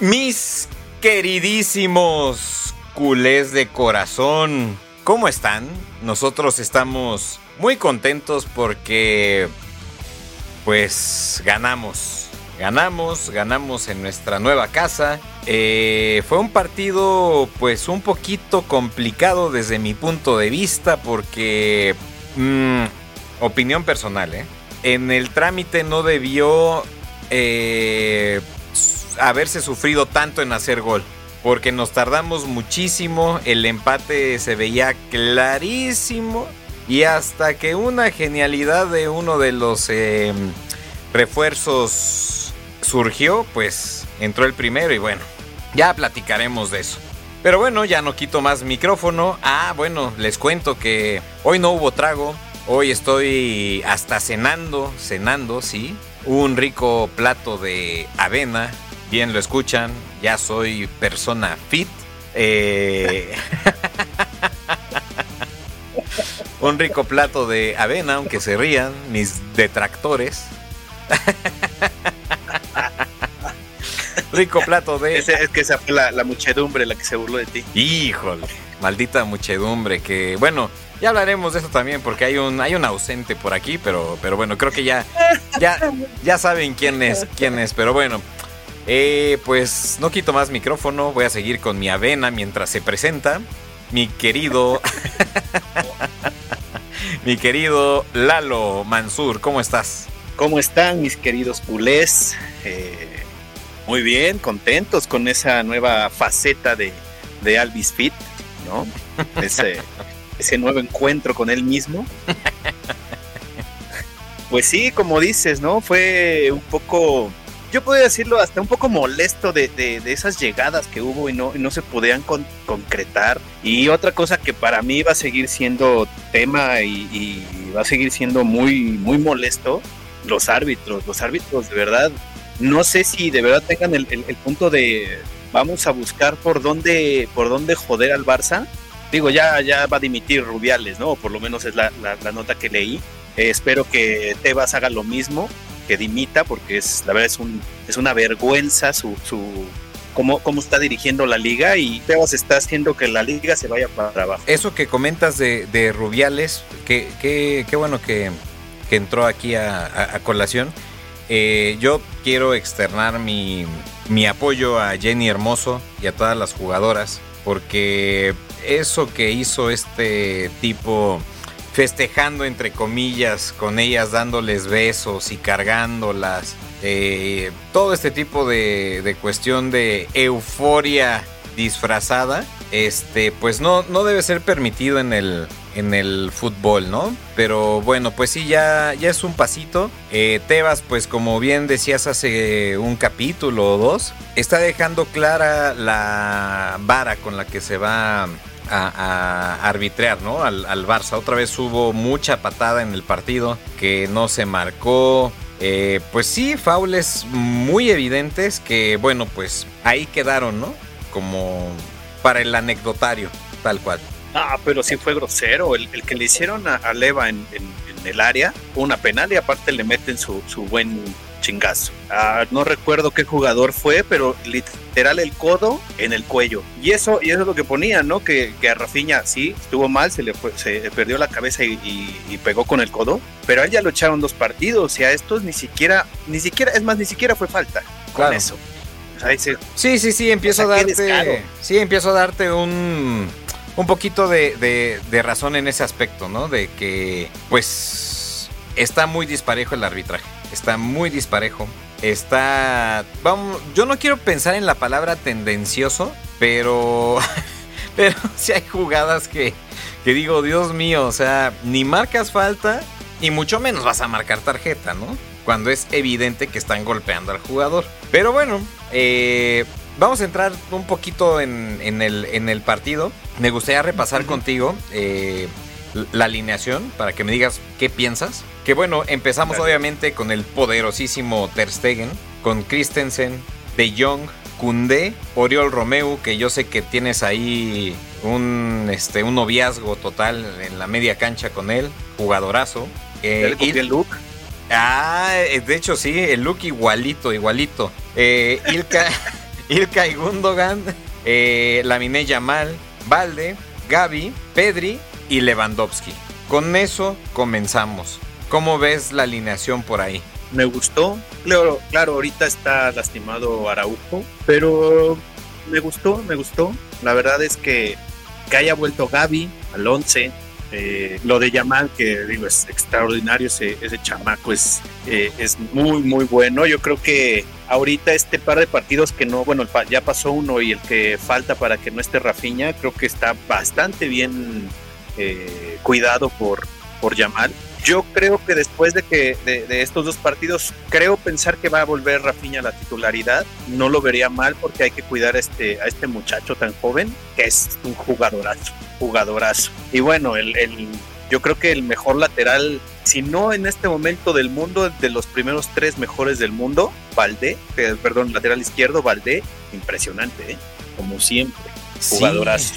Mis queridísimos culés de corazón, ¿cómo están? Nosotros estamos muy contentos porque pues ganamos. Ganamos, ganamos en nuestra nueva casa. Eh, fue un partido pues un poquito complicado desde mi punto de vista porque... mm, opinión personal, ¿eh? En el trámite no debió eh, haberse sufrido tanto en hacer gol. Porque nos tardamos muchísimo, el empate se veía clarísimo. Y hasta que una genialidad de uno de los eh, refuerzos surgió, pues entró el primero y bueno, ya platicaremos de eso. Pero bueno, ya no quito más micrófono. Ah, bueno, les cuento que hoy no hubo trago. Hoy estoy hasta cenando, cenando, sí. Un rico plato de avena. Bien lo escuchan, ya soy persona fit. Eh, un rico plato de avena, aunque se rían mis detractores. rico plato de es que esa fue la, la muchedumbre la que se burló de ti. Híjole, maldita muchedumbre que, bueno, ya hablaremos de eso también porque hay un hay un ausente por aquí, pero pero bueno, creo que ya ya ya saben quién es, quién es, pero bueno. Eh, pues no quito más micrófono, voy a seguir con mi avena mientras se presenta mi querido mi querido Lalo Mansur, ¿cómo estás? ¿Cómo están mis queridos culés? Eh, muy bien, contentos con esa nueva faceta de, de Alvis Fit, ¿no? Ese, ese nuevo encuentro con él mismo. Pues sí, como dices, ¿no? Fue un poco, yo podría decirlo, hasta un poco molesto de, de- esas llegadas que hubo y no, no se podían con- concretar. Y otra cosa que para mí va a seguir siendo tema y, va a seguir siendo muy, muy molesto, los árbitros, los árbitros de verdad, no sé si de verdad tengan el, el- punto de vamos a buscar por dónde, por dónde joder al Barça. Digo, ya, ya va a dimitir Rubiales, ¿no? Por lo menos es la, la- la nota que leí. Eh, espero que Tebas haga lo mismo, que dimita, porque es la verdad es, un, es una vergüenza su, su cómo, cómo está dirigiendo la liga y Tebas está haciendo que la liga se vaya para abajo. Eso que comentas de, de Rubiales, que, que- qué bueno que, que entró aquí a colación. Eh, yo quiero externar mi, mi apoyo a Jenny Hermoso y a todas las jugadoras, porque eso que hizo este tipo festejando entre comillas con ellas, dándoles besos y cargándolas, eh, todo este tipo de, cuestión de euforia disfrazada, este, pues no, no debe ser permitido en el, en el fútbol, ¿no? Pero bueno, pues sí, ya, ya es un pasito. Eh, Tebas, pues como bien decías hace un capítulo o dos, está dejando clara la vara con la que se va a, arbitrar, ¿no? Al, al Barça. Otra vez hubo mucha patada en el partido que no se marcó. Eh, pues sí, faules muy evidentes que, bueno, pues ahí quedaron, ¿no? Como para el anecdotario, tal cual. Ah, pero sí fue grosero. El, el que le hicieron a, Leva en, en- en el área una penal y aparte le meten su, su buen chingazo. Ah, no recuerdo qué jugador fue, pero literal el codo en el cuello. Y eso, y eso es lo que ponía, ¿no? Que, que a Rafinha sí, estuvo mal, se le se perdió la cabeza y, pegó con el codo, pero a él ya lo echaron dos partidos y a estos ni siquiera, ni siquiera, es más, ni siquiera fue falta con eso. sí, sí, sí, empiezo a darte. Sí, empiezo a darte un. Un poquito de, de razón en ese aspecto, ¿no? De que, pues, está muy disparejo el arbitraje está muy disparejo. Está. Vamos, yo no quiero pensar en la palabra tendencioso, pero. pero si hay jugadas que, que digo, Dios mío, o sea, ni marcas falta y mucho menos vas a marcar tarjeta, ¿no? Cuando es evidente que están golpeando al jugador. Pero bueno, eh, vamos a entrar un poquito en, en, el, en el partido. Me gustaría repasar contigo eh, la alineación para que me digas qué piensas. Que bueno, empezamos obviamente con el poderosísimo Ter Stegen, con Christensen, De Jong, Kunde, Oriol Romeu, que yo sé que tienes ahí un, este, un noviazgo total en la media cancha con él, jugadorazo. Eh, el look? Ah, eh, de hecho sí, el look igualito, igualito. Eh, Ilka, Ilka y Gundogan, eh, Lamine Yamal, Valde, Gaby, Pedri y Lewandowski. Con eso comenzamos. ¿Cómo ves la alineación por ahí? Me gustó. Claro, claro, ahorita está lastimado Araujo, pero me gustó, me gustó. La verdad es que, que haya vuelto Gaby al 11. Eh, lo de Yamal, que digo, es extraordinario, ese, ese chamaco es, eh, es muy, muy bueno. Yo creo que ahorita este par de partidos que no, bueno, ya pasó uno y el que falta para que no esté Rafiña, creo que está bastante bien eh, cuidado por, por Yamal. Yo creo que después de que de, estos dos partidos, creo pensar que va a volver Rafinha a la titularidad. No lo vería mal porque hay que cuidar a este, a este muchacho tan joven, que es un jugadorazo, jugadorazo. Y bueno, el, yo creo que el mejor lateral, si no en este momento del mundo, de los primeros tres mejores del mundo, Valdé, perdón, lateral izquierdo, Valdé, impresionante, ¿eh? como siempre, jugadorazo.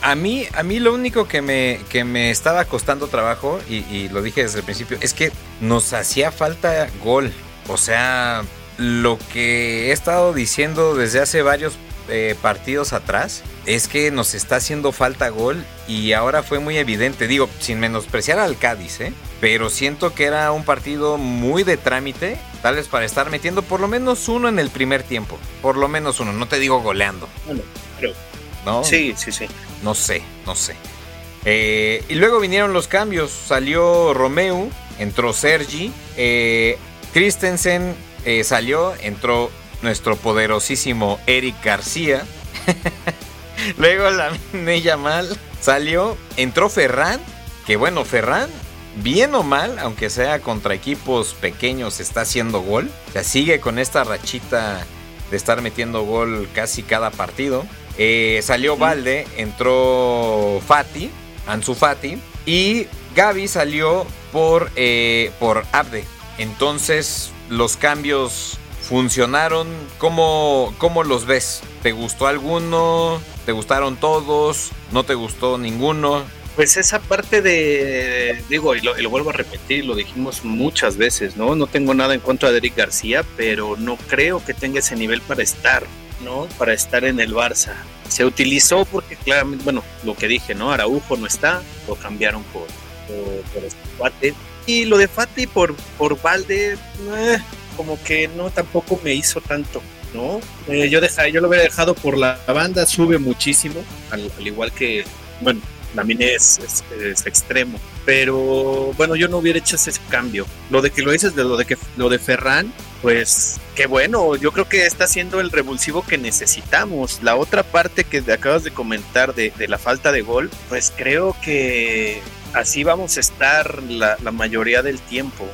A mí, a mí lo único que me, que me estaba costando trabajo, y, lo dije desde el principio, es que nos hacía falta gol. O sea, lo que he estado diciendo desde hace varios eh, partidos atrás es que nos está haciendo falta gol y ahora fue muy evidente. Digo, sin menospreciar al Cádiz, ¿eh? Pero siento que era un partido muy de trámite, tal vez para estar metiendo por lo menos uno en el primer tiempo. Por lo menos uno, no te digo goleando. Bueno, pero Sí, sí, sí. No sé, no sé. Eh, y luego vinieron los cambios. Salió Romeo, entró Sergi. Eh, Christensen eh, salió, entró nuestro poderosísimo Eric García. luego la Nella Mal salió, entró Ferran. Que bueno, Ferran, bien o mal, aunque sea contra equipos pequeños, está haciendo gol. O sea, sigue con esta rachita de estar metiendo gol casi cada partido. Eh, salió Valde, entró Fati, Ansu Fati, y Gaby salió por, eh, por Abde. Entonces los cambios funcionaron. ¿Cómo, ¿Cómo los ves? ¿Te gustó alguno? ¿Te gustaron todos? ¿No te gustó ninguno? Pues esa parte de, digo, y lo, y lo, vuelvo a repetir, lo dijimos muchas veces, ¿no? No tengo nada en contra de Eric García, pero no creo que tenga ese nivel para estar. ¿No? Para estar en el Barça. Se utilizó porque claramente, bueno, lo que dije, ¿no? Araujo no está, lo cambiaron por, por, este Y lo de Fati por, por Valde, eh, como que no, tampoco me hizo tanto, ¿no? Eh, yo, deja, yo lo hubiera dejado por la banda, sube muchísimo, al, igual que, bueno, también es, es, extremo. Pero bueno, yo no hubiera hecho ese cambio. Lo de que lo dices de lo de que lo de Ferran, pues qué bueno, yo creo que está siendo el revulsivo que necesitamos. La otra parte que acabas de comentar de, la falta de gol, pues creo que así vamos a estar la, mayoría del tiempo.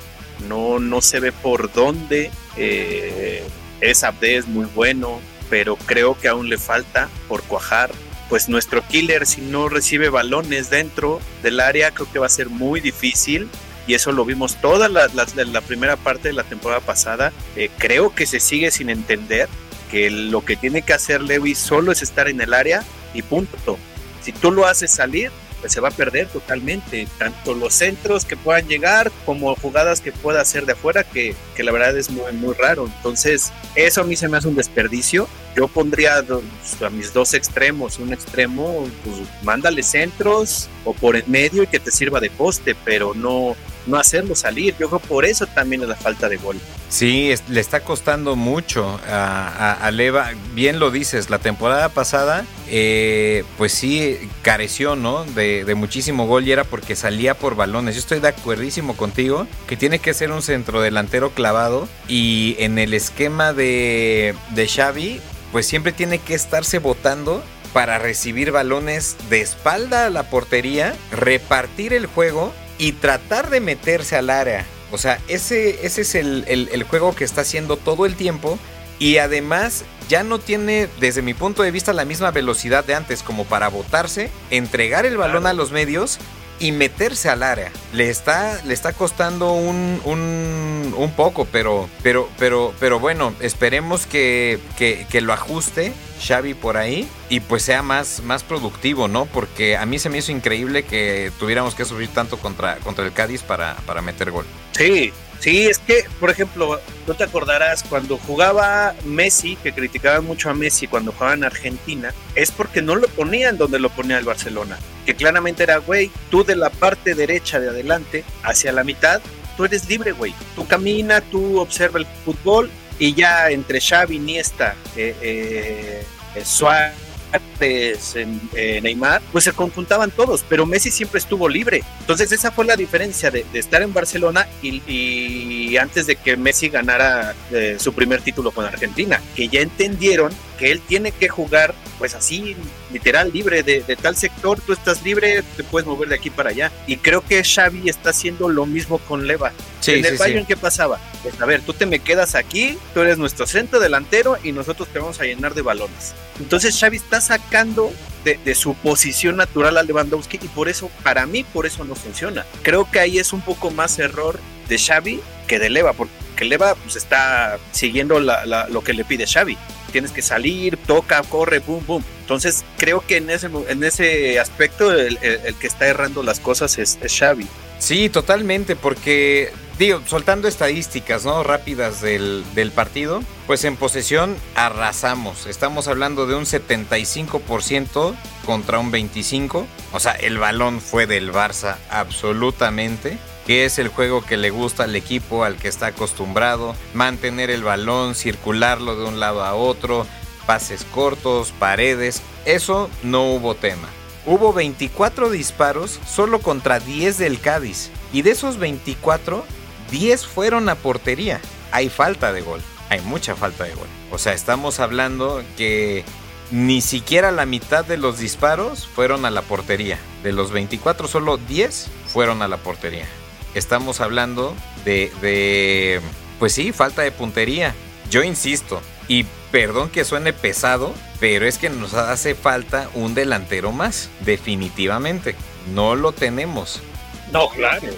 No, no se ve por dónde. Eh, es Abde es muy bueno, pero creo que aún le falta por cuajar. Pues nuestro killer, si no recibe balones dentro del área, creo que va a ser muy difícil y eso lo vimos toda la, la, primera parte de la temporada pasada. Eh, creo que se sigue sin entender que lo que tiene que hacer Lewis solo es estar en el área y punto. Si tú lo haces salir, pues se va a perder totalmente, tanto los centros que puedan llegar como jugadas que pueda hacer de afuera, que, que la verdad es muy, muy raro. Entonces, eso a mí se me hace un desperdicio. Yo pondría a mis dos extremos, un extremo, pues mándale centros o por en medio y que te sirva de poste, pero no, no hacerlo salir. Yo creo por eso también es la falta de gol. Sí, le está costando mucho a, Leva. Bien lo dices, la temporada pasada, eh, pues sí, careció, ¿no? De, muchísimo gol y era porque salía por balones. Yo estoy de acuerdísimo contigo que tiene que ser un centro delantero clavado y en el esquema de, de Xavi, pues siempre tiene que estarse votando para recibir balones de espalda a la portería, repartir el juego y tratar de meterse al área. O sea, ese, ese es el, juego que está haciendo todo el tiempo. Y además ya no tiene, desde mi punto de vista, la misma velocidad de antes como para botarse, entregar el balón a los medios y meterse al área. Le está, le está costando un, un, poco, pero, pero, pero, pero bueno, esperemos que, que, que, lo ajuste Xavi por ahí y pues sea más, más productivo, ¿no? Porque a mí se me hizo increíble que tuviéramos que sufrir tanto contra, contra el Cádiz para, para meter gol. Sí, Sí, es que, por ejemplo, no te acordarás cuando jugaba Messi, que criticaban mucho a Messi cuando jugaba en Argentina, es porque no lo ponían donde lo ponía el Barcelona. Que claramente era, güey, tú de la parte derecha de adelante hacia la mitad, tú eres libre, güey. Tú camina, tú observa el fútbol y ya entre Xavi, Iniesta, eh, eh, eh Suárez, eh, Neymar, pues se conjuntaban todos, pero Messi siempre estuvo libre. Entonces esa fue la diferencia de, estar en Barcelona y, antes de que Messi ganara eh, su primer título con Argentina, que ya entendieron que él tiene que jugar pues así, literal, libre de, tal sector, tú estás libre, te puedes mover de aquí para allá. Y creo que Xavi está haciendo lo mismo con Leva. en el Bayern, ¿qué pasaba? Pues a ver, tú te me quedas aquí, tú eres nuestro centro delantero y nosotros te vamos a llenar de balones. Entonces Xavi está sacando de, su posición natural a Lewandowski y por eso, para mí, por eso no funciona. Creo que ahí es un poco más error de Xavi que de Leva, porque Leva pues, está siguiendo lo que le pide Xavi tienes que salir, toca, corre, boom, boom. Entonces creo que en ese, en ese aspecto el, que está errando las cosas es, Xavi. Sí, totalmente, porque digo, soltando estadísticas, ¿no? Rápidas del, del, partido, pues en posesión arrasamos. Estamos hablando de un 75% contra un 25%. O sea, el balón fue del Barça absolutamente que es el juego que le gusta al equipo al que está acostumbrado, mantener el balón, circularlo de un lado a otro, pases cortos, paredes, eso no hubo tema. Hubo 24 disparos solo contra 10 del Cádiz y de esos 24, 10 fueron a portería. Hay falta de gol, hay mucha falta de gol. O sea, estamos hablando que ni siquiera la mitad de los disparos fueron a la portería. De los 24, solo 10 fueron a la portería estamos hablando de, pues sí, falta de puntería. Yo insisto, y perdón que suene pesado, pero es que nos hace falta un delantero más, definitivamente. No lo tenemos. No, claro.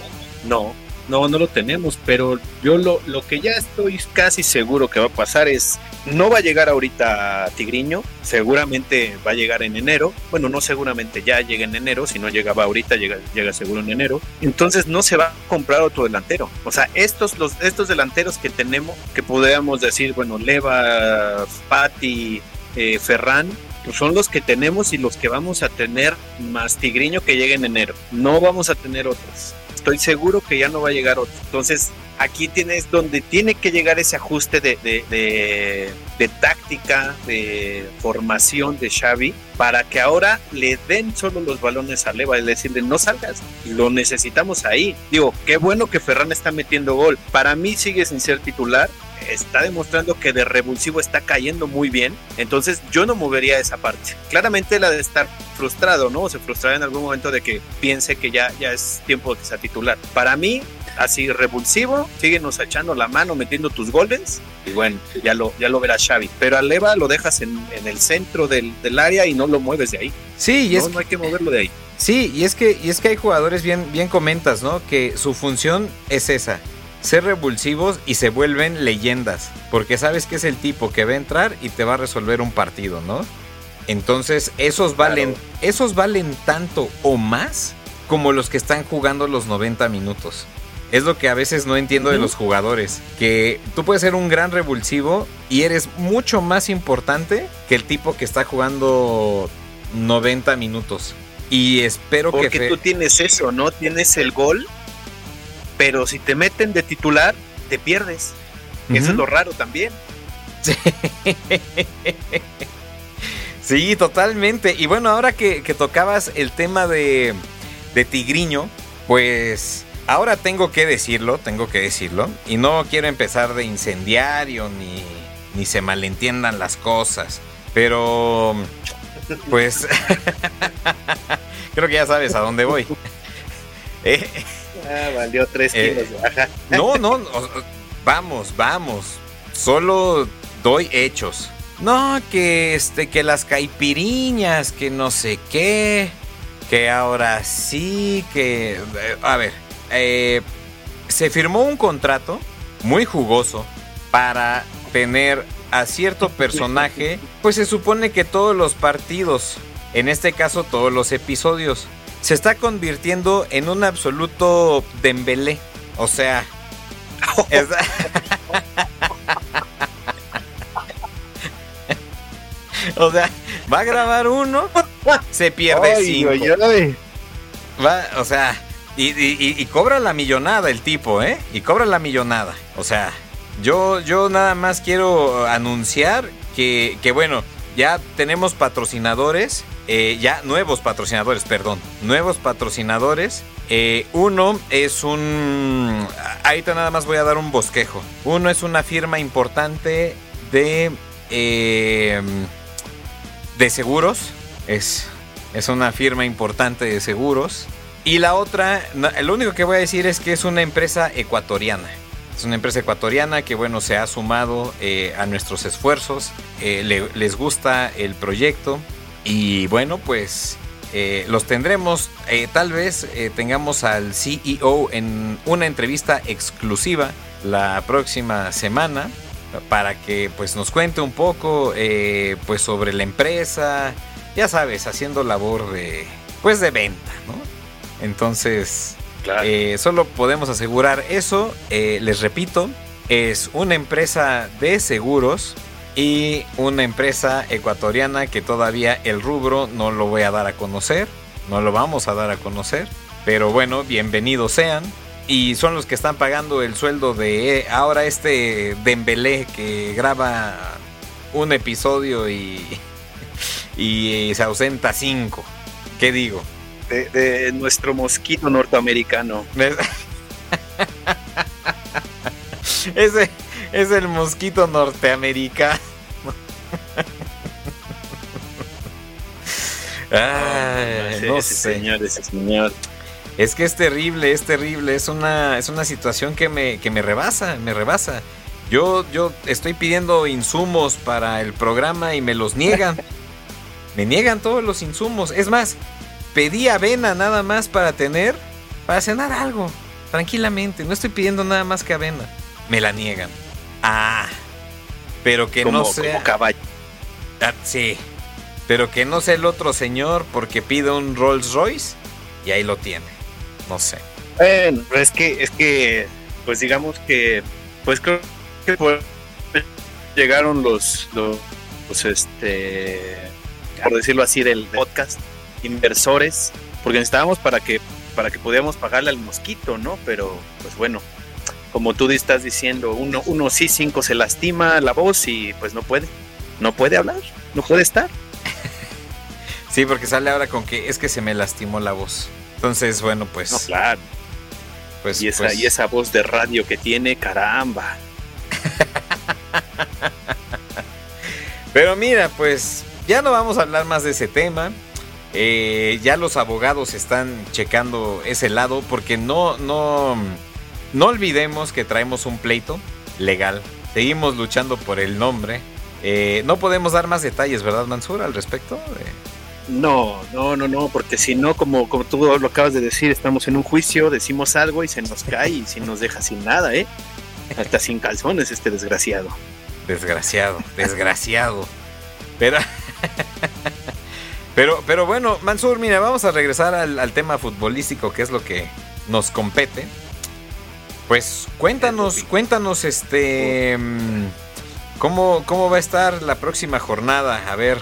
No, no, no lo tenemos, pero yo lo, lo que ya estoy casi seguro que va a pasar es, no va a llegar ahorita Tigriño, seguramente va a llegar en enero, bueno, no seguramente ya llega en enero, si no llegaba ahorita, llega, llega seguro en enero, entonces no se va a comprar otro delantero, o sea, estos, los, estos delanteros que tenemos, que podríamos decir, bueno, Leva, Patti, eh, Ferran, pues son los que tenemos y los que vamos a tener más Tigriño que llegue en enero, no vamos a tener otros estoy seguro que ya no va a llegar otro. Entonces, aquí tienes donde tiene que llegar ese ajuste de, táctica, de formación de Xavi, para que ahora le den solo los balones a Leva y decirle no salgas, lo necesitamos ahí. Digo, qué bueno que Ferran está metiendo gol. Para mí sigue sin ser titular, está demostrando que de revulsivo está cayendo muy bien. Entonces yo no movería esa parte. Claramente la de estar frustrado, ¿no? O se frustrará en algún momento de que piense que ya, ya es tiempo de que sea titular. Para mí, así revulsivo, síguenos echando la mano, metiendo tus goles. Y bueno, ya lo, ya lo verá Xavi. Pero a Leva lo dejas en, el centro del, área y no lo mueves de ahí. Sí, y no, no hay que moverlo de ahí. Sí, y es que, y es que hay jugadores bien, bien comentas, ¿no? Que su función es esa ser revulsivos y se vuelven leyendas. Porque sabes que es el tipo que va a entrar y te va a resolver un partido, ¿no? Entonces, esos valen, esos valen tanto o más como los que están jugando los 90 minutos. Es lo que a veces no entiendo de los jugadores. Que tú puedes ser un gran revulsivo y eres mucho más importante que el tipo que está jugando 90 minutos. Y espero que... Porque tú tienes eso, ¿no? Tienes el gol, pero si te meten de titular, te pierdes. Eso es lo raro también. Sí. totalmente. Y bueno, ahora que, tocabas el tema de, de Tigriño, pues ahora tengo que decirlo, tengo que decirlo. Y no quiero empezar de incendiario ni, ni se malentiendan las cosas. Pero, pues, creo que ya sabes a dónde voy. Eh, ah, valió tres eh, kilos No, no, vamos, vamos. Solo doy hechos. No, que este, que las caipiriñas, que no sé qué, que ahora sí, que... Eh, a ver, eh, se firmó un contrato muy jugoso para tener a cierto personaje, pues se supone que todos los partidos, en este caso todos los episodios, se está convirtiendo en un absoluto dembelé. O sea, o sea, va a grabar uno, se pierde cinco. Va, o sea, y, cobra la millonada el tipo, ¿eh? Y cobra la millonada. O sea, yo, yo nada más quiero anunciar que, que bueno, ya tenemos patrocinadores, eh, ya nuevos patrocinadores, perdón, nuevos patrocinadores. Eh, uno es un... Ahorita nada más voy a dar un bosquejo. Uno es una firma importante de... Eh, de seguros. Es, es una firma importante de seguros. Y la otra, lo único que voy a decir es que es una empresa ecuatoriana. Es una empresa ecuatoriana que, bueno, se ha sumado eh, a nuestros esfuerzos. Les gusta el proyecto. Y bueno, pues eh, los tendremos. tal vez tengamos al CEO en una entrevista exclusiva la próxima semana para que pues nos cuente un poco pues sobre la empresa. Ya sabes, haciendo labor de pues de venta, ¿no? Entonces, eh, solo podemos asegurar eso. Eh, les repito, es una empresa de seguros y una empresa ecuatoriana que todavía el rubro no lo voy a dar a conocer. No lo vamos a dar a conocer. Pero bueno, bienvenidos sean. Y son los que están pagando el sueldo de ahora este Dembélé que graba un episodio y, y se ausenta cinco. ¿Qué digo? de, nuestro mosquito norteamericano. Ese es el mosquito norteamericano. no, sé. señor, ese señor. Es que es terrible, es terrible, es una, es una situación que me, que me rebasa, me rebasa. Yo, yo estoy pidiendo insumos para el programa y me los niegan. me niegan todos los insumos. Es más, pedí avena nada más para tener, para cenar algo, tranquilamente. No estoy pidiendo nada más que avena. Me la niegan. Ah, pero que no sea. Como caballo. Ah, sí, pero que no sea el otro señor porque pide un Rolls Royce y ahí lo tiene. No sé. Bueno, es que, es que, pues digamos que, pues creo que llegaron los, los, pues este, por decirlo así, del podcast inversores, porque necesitábamos para que, para que pudiéramos pagarle al mosquito, ¿no? Pero, pues bueno, como tú estás diciendo, uno, uno sí, cinco se lastima la voz y pues no puede, no puede hablar, no puede estar. Sí, porque sale ahora con que es que se me lastimó la voz. Entonces, bueno, pues. No, claro. Pues, y, esa, pues y esa voz de radio que tiene, caramba. Pero mira, pues ya no vamos a hablar más de ese tema. Eh, ya los abogados están checando ese lado porque no, no, no olvidemos que traemos un pleito legal. Seguimos luchando por el nombre. Eh, no podemos dar más detalles, ¿verdad, Mansur, al respecto? No, no, no, no, porque si no, como, como tú lo acabas de decir, estamos en un juicio, decimos algo y se nos cae y si nos deja sin nada, ¿eh? Hasta sin calzones este desgraciado. Desgraciado, desgraciado. Pero... pero, pero bueno, Mansur, mira, vamos a regresar al, tema futbolístico, que es lo que nos compete. Pues cuéntanos, cuéntanos, este, mm, cómo, cómo va a estar la próxima jornada. A ver,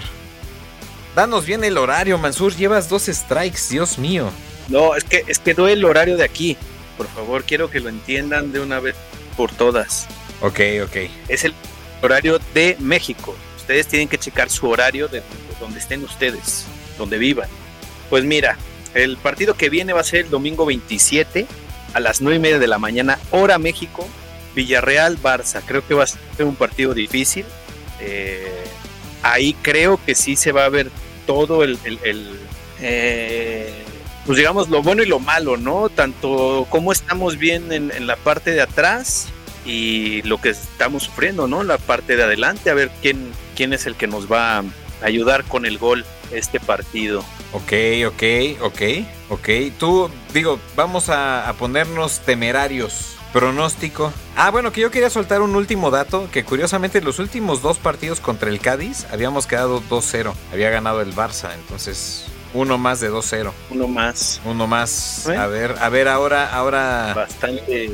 danos bien el horario, Mansur. Llevas dos strikes, Dios mío. No, es que es que doy el horario de aquí. Por favor, quiero que lo entiendan de una vez por todas. Ok, ok. Es el horario de México. Ustedes tienen que checar su horario de donde estén ustedes, donde vivan. Pues mira, el partido que viene va a ser el domingo 27 a las 9 y media de la mañana, hora México, Villarreal-Barça. Creo que va a ser un partido difícil. Eh, ahí creo que sí se va a ver todo el, eh, pues digamos, lo bueno y lo malo, ¿no? Tanto cómo estamos bien en, la parte de atrás y lo que estamos sufriendo, ¿no? La parte de adelante, a ver quién, quién es el que nos va a ayudar con el gol este partido. Ok, ok, ok, ok. Tú, digo, vamos a, a ponernos temerarios. Pronóstico. Ah, bueno, que yo quería soltar un último dato, que curiosamente los últimos dos partidos contra el Cádiz habíamos quedado 2-0. Había ganado el Barça, entonces uno más de 2-0. Uno más. Uno más. A ver, a ver, ahora, ahora. Bastante.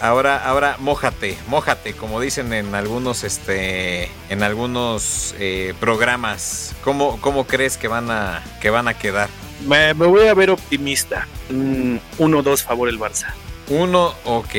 ahora, ahora, mójate, mójate, como dicen en algunos, este, en algunos eh, programas. ¿Cómo, ¿Cómo crees que van a, que van a quedar? Me, voy a ver optimista. 1-2 favor el Barça. Uno, ok.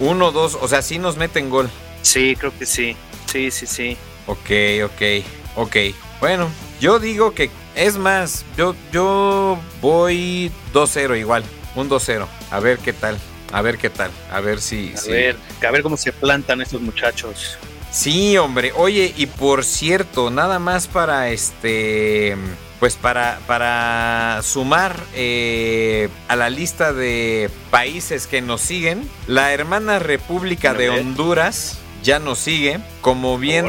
Uno, dos, o sea, sí nos meten gol. Sí, creo que sí. Sí, sí, sí. Ok, ok, ok. Bueno, yo digo que es más, yo, yo voy 2-0 igual, un 2-0. A ver qué tal, a ver qué tal, a ver si... A, Ver, a ver cómo se plantan estos muchachos. Sí, hombre. Oye, y por cierto, nada más para este... Pues para, para sumar eh, a la lista de países que nos siguen, la hermana República de Honduras ya nos sigue. Como bien.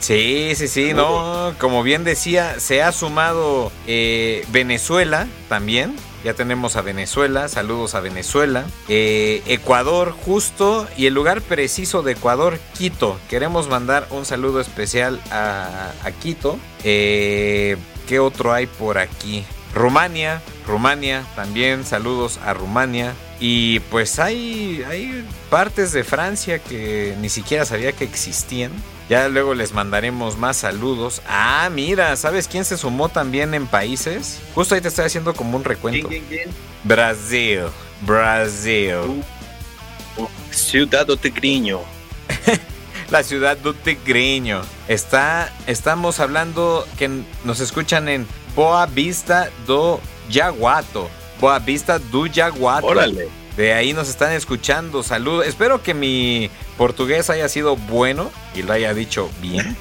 Sí, sí, sí, no. Como bien decía, se ha sumado eh, Venezuela también. Ya tenemos a Venezuela, saludos a Venezuela. Eh, Ecuador, justo, y el lugar preciso de Ecuador, Quito. Queremos mandar un saludo especial a, Quito. Eh, ¿Qué otro hay por aquí? Rumania, Rumania, también saludos a Rumania. Y pues hay, hay partes de Francia que ni siquiera sabía que existían. Ya luego les mandaremos más saludos. Ah, mira, ¿sabes quién se sumó también en países? Justo ahí te estoy haciendo como un recuento. Brasil, Brasil. Uh, uh, ciudad do Tigriño. La ciudad do Tigriño. Está, estamos hablando que nos escuchan en Boa Vista do Yaguato. Boa Vista do Yaguato. Órale. De ahí nos están escuchando. Saludos. Espero que mi portugués haya sido bueno y lo haya dicho bien.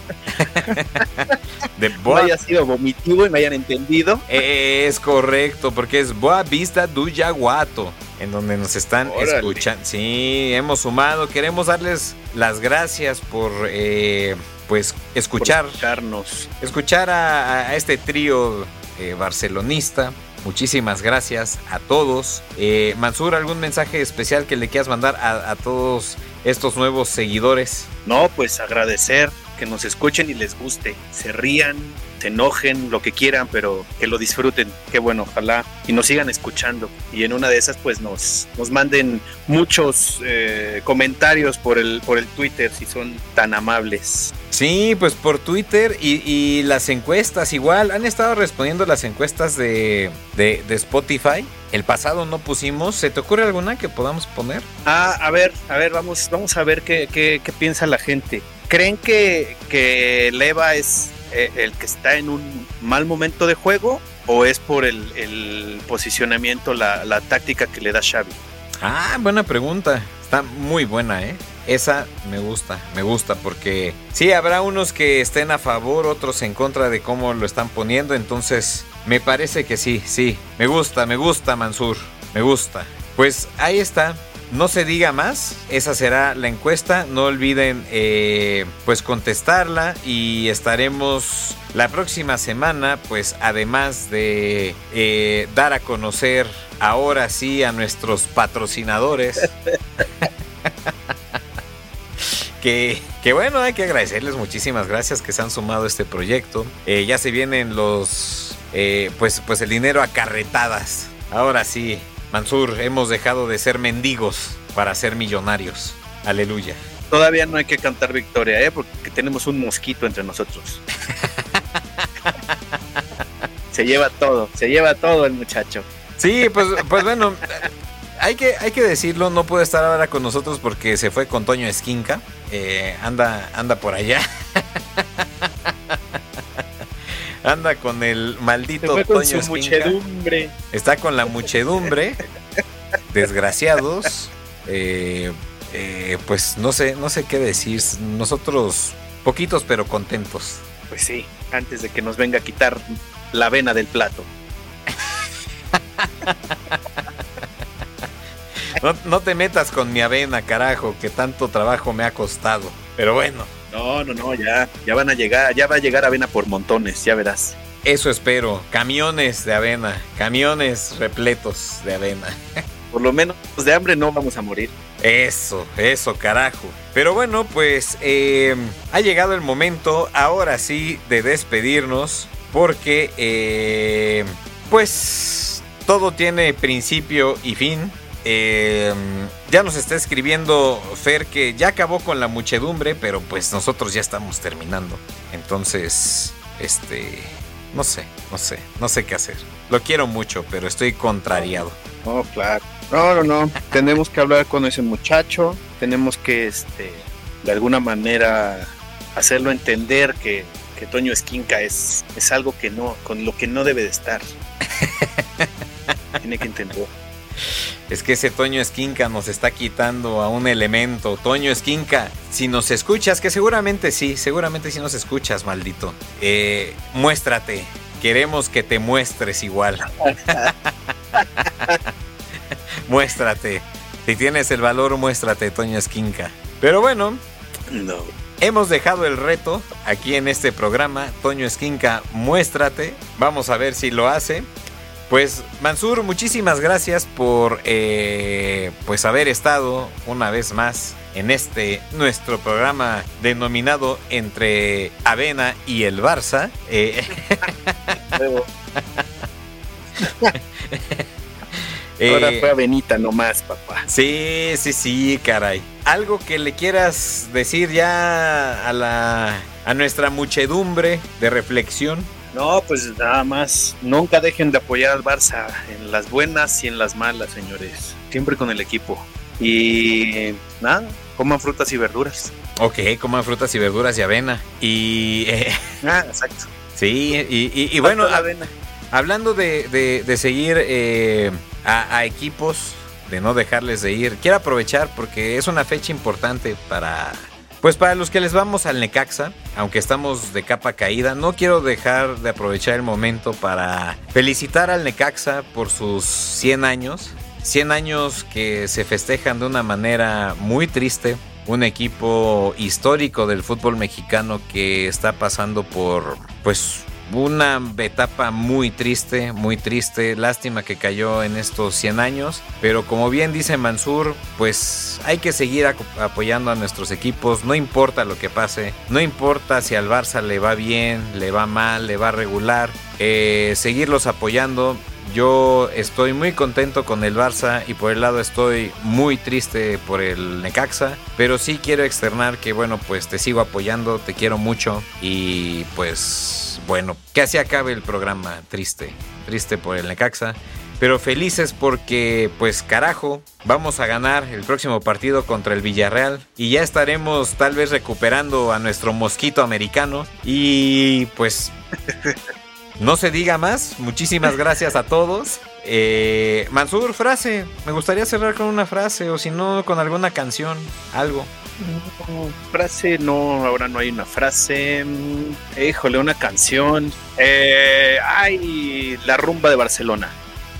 de Boa... haya sido vomitivo y me hayan entendido. Es correcto, porque es Boa Vista do Yaguato, en donde nos están escuchando. Sí, hemos sumado. Queremos darles las gracias por eh, pues escuchar. escucharnos. Escuchar a, este trío eh, barcelonista Muchísimas gracias a todos. Eh, Mansur, ¿algún mensaje especial que le quieras mandar a, todos estos nuevos seguidores? No, pues agradecer que nos escuchen y les guste, se rían, se enojen, lo que quieran, pero que lo disfruten. Qué bueno, ojalá y nos sigan escuchando. Y en una de esas, pues nos, nos manden muchos eh, comentarios por el, por el Twitter si son tan amables. Sí, pues por Twitter y, las encuestas igual. Han estado respondiendo las encuestas de, de, Spotify. El pasado no pusimos. ¿Se te ocurre alguna que podamos poner? Ah, a ver, a ver, vamos, vamos a ver qué, qué, qué piensa la gente. ¿Creen que, que Leva es eh, el que está en un mal momento de juego o es por el, posicionamiento, la, la, táctica que le da Xavi? Ah, buena pregunta. Está muy buena, ¿eh? Esa me gusta, me gusta porque sí, habrá unos que estén a favor, otros en contra de cómo lo están poniendo, entonces me parece que sí, sí, me gusta, me gusta Mansur, me gusta. Pues ahí está, no se diga más, esa será la encuesta. No olviden eh, pues contestarla y estaremos la próxima semana, pues además de eh, dar a conocer ahora sí a nuestros patrocinadores. que, bueno, hay que agradecerles muchísimas gracias que se han sumado a este proyecto. Eh, ya se vienen los, pues, pues el dinero a carretadas. Ahora sí, Mansur, hemos dejado de ser mendigos para ser millonarios. Aleluya. Todavía no hay que cantar victoria, ¿eh? Porque tenemos un mosquito entre nosotros. se lleva todo, se lleva todo el muchacho. Sí, pues, pues bueno, hay que, hay que decirlo, no puede estar ahora con nosotros porque se fue con Toño Esquinca. Eh, anda, anda por allá. anda con el maldito se con su muchedumbre. Está con la muchedumbre. Desgraciados. Eh, eh, pues no sé, no sé qué decir. Nosotros poquitos pero contentos. Pues sí, antes de que nos venga a quitar la avena del plato. No, no, te metas con mi avena, carajo, que tanto trabajo me ha costado. Pero bueno. No, no, no, ya, ya van a llegar, ya va a llegar avena por montones, ya verás. Eso espero, camiones de avena, camiones repletos de avena. Por lo menos de hambre no vamos a morir. Eso, eso, carajo. Pero bueno, pues eh, ha llegado el momento, ahora sí, de despedirnos, porque, eh, pues, todo tiene principio y fin. Eh, ya nos está escribiendo Fer que ya acabó con la muchedumbre, pero pues nosotros ya estamos terminando. Entonces, este, no sé, no sé, no sé qué hacer. Lo quiero mucho, pero estoy contrariado. Oh, claro. No, no, no. tenemos que hablar con ese muchacho. Tenemos que, este, de alguna manera, hacerlo entender que, que Toño Esquinca es, es algo que no, con lo que no debe de estar. Tiene que entender. Es que ese Toño Esquinca nos está quitando a un elemento. Toño Esquinca, si nos escuchas, que seguramente sí, seguramente sí nos escuchas, maldito. Eh, muéstrate. Queremos que te muestres igual. muéstrate. Si tienes el valor, muéstrate, Toño Esquinca. Pero bueno, no. hemos dejado el reto aquí en este programa. Toño Esquinca, muéstrate. Vamos a ver si lo hace. Pues Mansur, muchísimas gracias por eh, pues haber estado una vez más en este nuestro programa denominado entre Avena y el Barça. Eh, Ahora fue Avenita nomás, papá. Sí, sí, sí, caray. Algo que le quieras decir ya a la a nuestra muchedumbre de reflexión. No, pues nada más. Nunca dejen de apoyar al Barça en las buenas y en las malas, señores. Siempre con el equipo. Y nada, coman frutas y verduras. Ok, coman frutas y verduras y avena. Y. Eh, ah, exacto. Sí, y, y, y bueno, avena. hablando de, de, de seguir eh, a, a equipos, de no dejarles de ir, quiero aprovechar porque es una fecha importante para pues para los que les vamos al Necaxa, aunque estamos de capa caída, no quiero dejar de aprovechar el momento para felicitar al Necaxa por sus 100 años. 100 años que se festejan de una manera muy triste. Un equipo histórico del fútbol mexicano que está pasando por pues una etapa muy triste, muy triste. Lástima que cayó en estos 100 años. Pero como bien dice Mansur, pues hay que seguir apoyando a nuestros equipos. No importa lo que pase. No importa si al Barça le va bien, le va mal, le va regular. Eh, seguirlos apoyando. Yo estoy muy contento con el Barça y por el lado estoy muy triste por el Necaxa, pero sí quiero externar que bueno, pues te sigo apoyando, te quiero mucho y pues bueno, que así acabe el programa, triste, triste por el Necaxa. Pero felices porque, pues carajo, vamos a ganar el próximo partido contra el Villarreal y ya estaremos tal vez recuperando a nuestro mosquito americano y pues no se diga más. Muchísimas gracias a todos. Eh, Mansur, frase. Me gustaría cerrar con una frase o si no con alguna canción, algo. Frase, no, ahora no hay una frase. Híjole, una canción. Eh, ay, la rumba de Barcelona,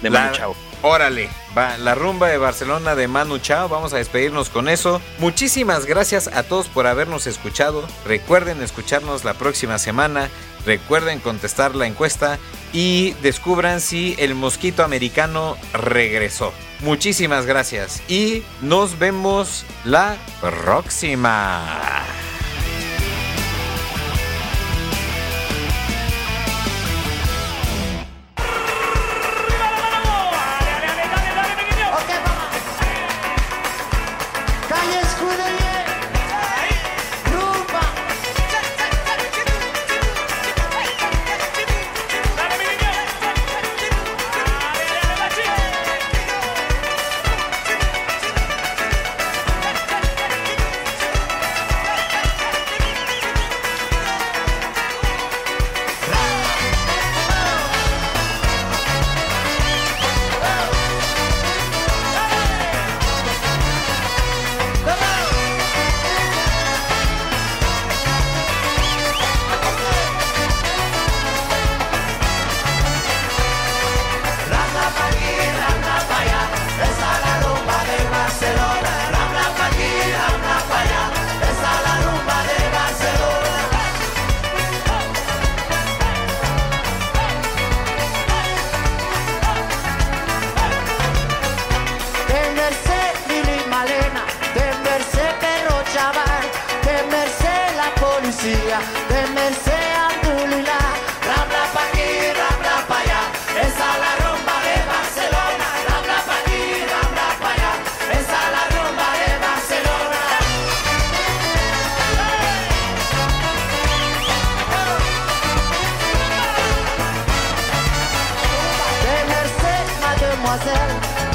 de Manu Chao. Órale, va, la rumba de Barcelona de Manu Chao, vamos a despedirnos con eso. Muchísimas gracias a todos por habernos escuchado. Recuerden escucharnos la próxima semana. Recuerden contestar la encuesta y descubran si el mosquito americano regresó. muchísimas gracias y nos vemos la próxima.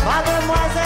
Mademoiselle,